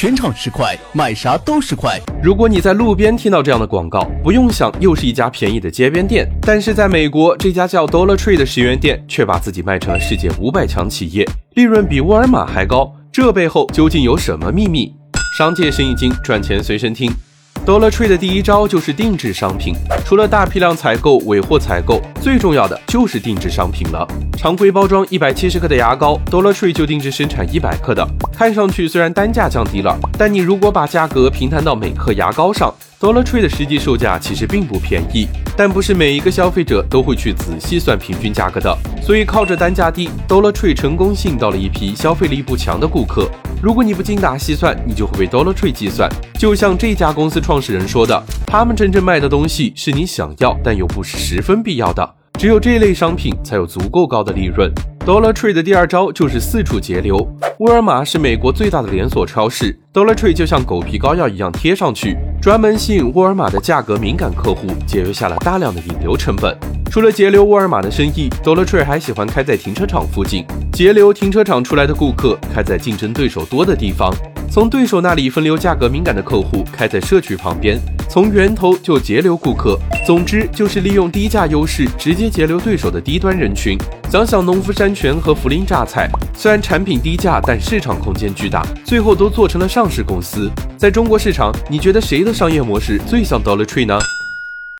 全场十块，买啥都十块。如果你在路边听到这样的广告，不用想，又是一家便宜的街边店。但是在美国，这家叫 Dollar Tree 的十元店却把自己卖成了世界五百强企业，利润比沃尔玛还高。这背后究竟有什么秘密？商界生意经，赚钱随身听。Dollar Tree 的第一招就是定制商品，除了大批量采购、尾货采购，最重要的就是定制商品了。常规包装一百七十克的牙膏，Dollar Tree 就定制生产一百克的。看上去虽然单价降低了，但你如果把价格平摊到每克牙膏上，Dollar Tree 的实际售价其实并不便宜。但不是每一个消费者都会去仔细算平均价格的，所以靠着单价低，Dollar Tree 成功吸引到了一批消费力不强的顾客。如果你不精打细算，你就会被 Dollar Tree 计算。就像这家公司创始人说的，他们真正卖的东西是你想要但又不是十分必要的，只有这类商品才有足够高的利润。Dollar Tree 的第二招就是四处截流。沃尔玛是美国最大的连锁超市，Dollar Tree 就像狗皮膏药一样贴上去，专门吸引沃尔玛的价格敏感客户，节约下了大量的引流成本。除了节流沃尔玛的生意，Dollar Tree 还喜欢开在停车场附近，节流停车场出来的顾客，开在竞争对手多的地方。从对手那里分流价格敏感的客户，开在社区旁边，从源头就截留顾客。总之就是利用低价优势，直接截留对手的低端人群。想想农夫山泉和涪陵榨菜，虽然产品低价，但市场空间巨大，最后都做成了上市公司。在中国市场，你觉得谁的商业模式最像 Dollar Tree 呢？